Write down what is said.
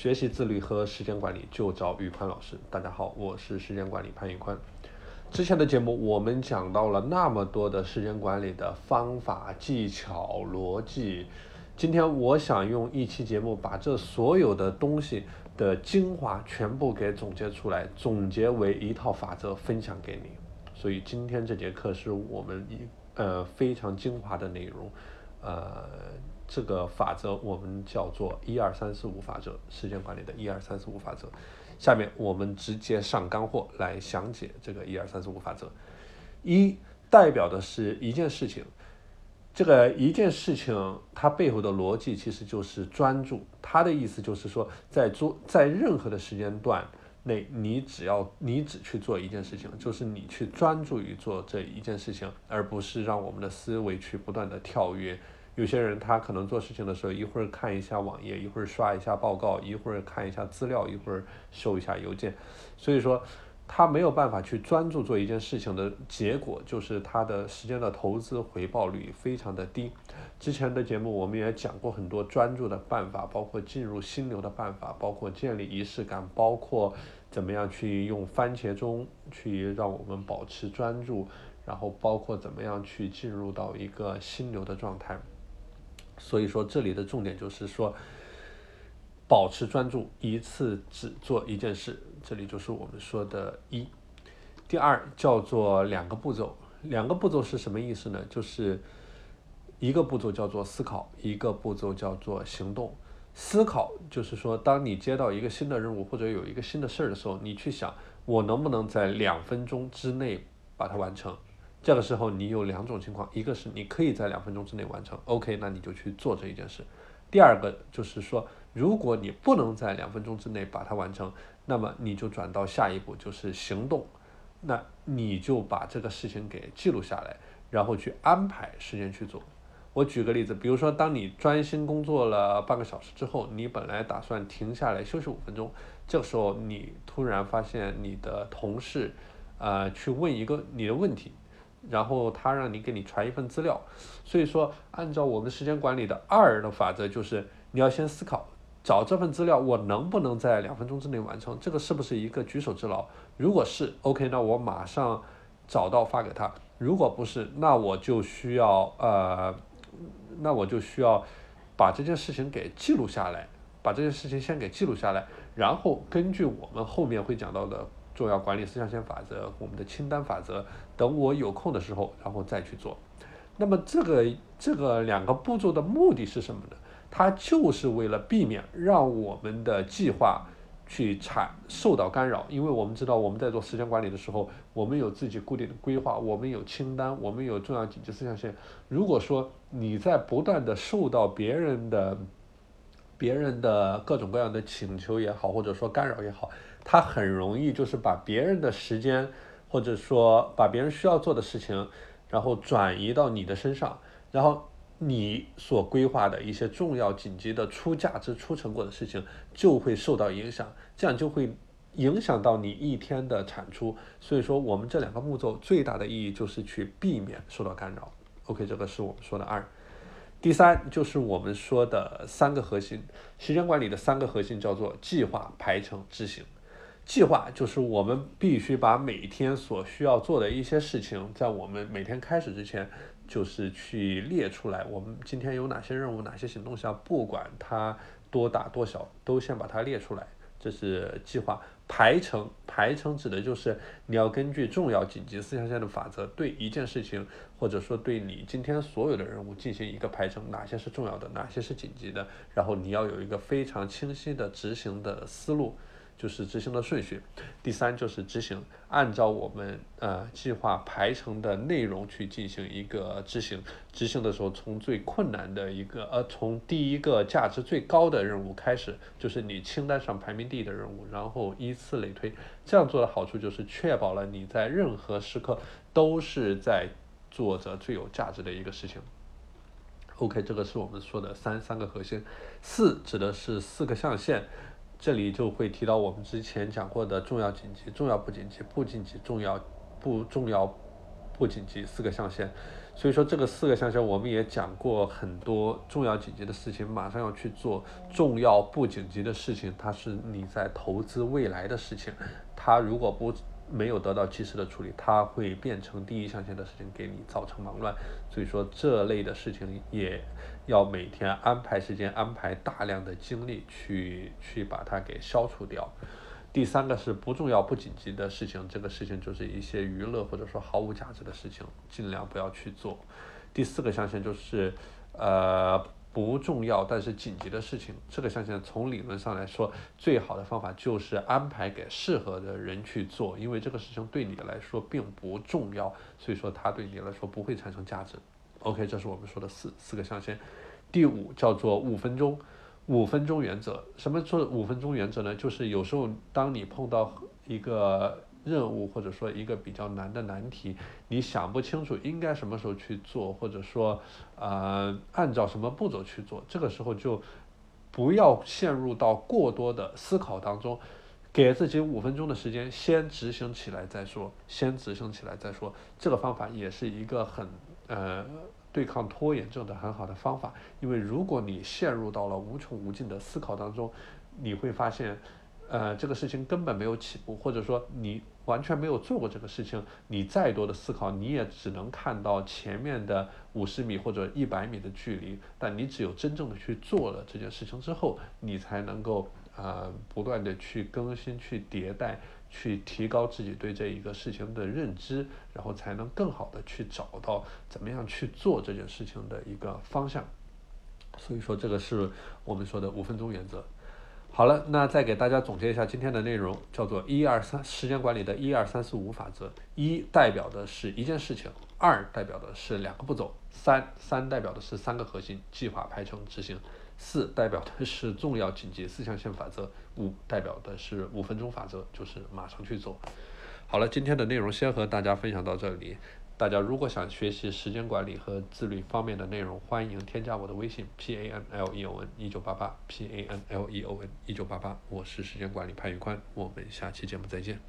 学习自律和时间管理就找宇宽老师。大家好，我是时间管理潘宇宽。之前的节目我们讲到了那么多的时间管理的方法、技巧、逻辑，今天我想用一期节目把这所有的东西的精华全部给总结出来，总结为一套法则分享给你。所以今天这节课是我们一呃非常精华的内容，呃。这个法则我们叫做一二三四五法则，时间管理的一二三四五法则。下面我们直接上干货来详解这个一二三四五法则。一代表的是一件事情，这个一件事情它背后的逻辑其实就是专注。它的意思就是说，在做在任何的时间段内，你只要你只去做一件事情，就是你去专注于做这一件事情，而不是让我们的思维去不断的跳跃。有些人他可能做事情的时候，一会儿看一下网页，一会儿刷一下报告，一会儿看一下资料，一会儿收一下邮件，所以说他没有办法去专注做一件事情的结果，就是他的时间的投资回报率非常的低。之前的节目我们也讲过很多专注的办法，包括进入心流的办法，包括建立仪式感，包括怎么样去用番茄钟去让我们保持专注，然后包括怎么样去进入到一个心流的状态。所以说，这里的重点就是说，保持专注，一次只做一件事。这里就是我们说的“一”。第二叫做两个步骤，两个步骤是什么意思呢？就是一个步骤叫做思考，一个步骤叫做行动。思考就是说，当你接到一个新的任务或者有一个新的事儿的时候，你去想，我能不能在两分钟之内把它完成。这个时候你有两种情况，一个是你可以在两分钟之内完成，OK，那你就去做这一件事。第二个就是说，如果你不能在两分钟之内把它完成，那么你就转到下一步，就是行动。那你就把这个事情给记录下来，然后去安排时间去做。我举个例子，比如说，当你专心工作了半个小时之后，你本来打算停下来休息五分钟，这个时候你突然发现你的同事，呃，去问一个你的问题。然后他让你给你传一份资料，所以说按照我们时间管理的二的法则，就是你要先思考，找这份资料我能不能在两分钟之内完成，这个是不是一个举手之劳？如果是，OK，那我马上找到发给他；如果不是，那我就需要呃，那我就需要把这件事情给记录下来，把这件事情先给记录下来，然后根据我们后面会讲到的。重要管理四象限法则，我们的清单法则，等我有空的时候，然后再去做。那么这个这个两个步骤的目的是什么呢？它就是为了避免让我们的计划去产受到干扰。因为我们知道我们在做时间管理的时候，我们有自己固定的规划，我们有清单，我们有重要紧急四象限。如果说你在不断的受到别人的别人的各种各样的请求也好，或者说干扰也好。他很容易就是把别人的时间，或者说把别人需要做的事情，然后转移到你的身上，然后你所规划的一些重要紧急的出价值、出成果的事情就会受到影响，这样就会影响到你一天的产出。所以说，我们这两个步骤最大的意义就是去避免受到干扰。OK，这个是我们说的二。第三就是我们说的三个核心时间管理的三个核心，叫做计划、排程、执行。计划就是我们必须把每天所需要做的一些事情，在我们每天开始之前，就是去列出来。我们今天有哪些任务，哪些行动项，不管它多大多小，都先把它列出来。这是计划。排程，排程指的就是你要根据重要、紧急四象限的法则，对一件事情，或者说对你今天所有的任务进行一个排程，哪些是重要的，哪些是紧急的，然后你要有一个非常清晰的执行的思路。就是执行的顺序，第三就是执行，按照我们呃计划排成的内容去进行一个执行。执行的时候，从最困难的一个呃，从第一个价值最高的任务开始，就是你清单上排名第一的任务，然后依次类推。这样做的好处就是确保了你在任何时刻都是在做着最有价值的一个事情。OK，这个是我们说的三三个核心，四指的是四个象限。这里就会提到我们之前讲过的重要紧急、重要不紧急、不紧急、重要不重要不紧急四个象限。所以说这个四个象限我们也讲过很多重要紧急的事情，马上要去做；重要不紧急的事情，它是你在投资未来的事情，它如果不没有得到及时的处理，它会变成第一象限的事情，给你造成忙乱。所以说这类的事情也要每天安排时间，安排大量的精力去去把它给消除掉。第三个是不重要不紧急的事情，这个事情就是一些娱乐或者说毫无价值的事情，尽量不要去做。第四个象限就是呃。不重要但是紧急的事情，这个象限从理论上来说，最好的方法就是安排给适合的人去做，因为这个事情对你来说并不重要，所以说它对你来说不会产生价值。OK，这是我们说的四四个象限。第五叫做五分钟，五分钟原则。什么做五分钟原则呢？就是有时候当你碰到一个。任务或者说一个比较难的难题，你想不清楚应该什么时候去做，或者说，呃，按照什么步骤去做，这个时候就不要陷入到过多的思考当中，给自己五分钟的时间，先执行起来再说，先执行起来再说。这个方法也是一个很呃对抗拖延症的很好的方法，因为如果你陷入到了无穷无尽的思考当中，你会发现。呃，这个事情根本没有起步，或者说你完全没有做过这个事情，你再多的思考，你也只能看到前面的五十米或者一百米的距离。但你只有真正的去做了这件事情之后，你才能够呃不断的去更新、去迭代、去提高自己对这一个事情的认知，然后才能更好的去找到怎么样去做这件事情的一个方向。所以说，这个是我们说的五分钟原则。好了，那再给大家总结一下今天的内容，叫做一二三时间管理的一二三四五法则。一代表的是一件事情，二代表的是两个步骤，三三代表的是三个核心计划排程执行，四代表的是重要紧急四象限法则，五代表的是五分钟法则，就是马上去做。好了，今天的内容先和大家分享到这里。大家如果想学习时间管理和自律方面的内容，欢迎添加我的微信 p a n l e o n 一九八八 p a n l e o n 一九八八，我是时间管理潘宇宽，我们下期节目再见。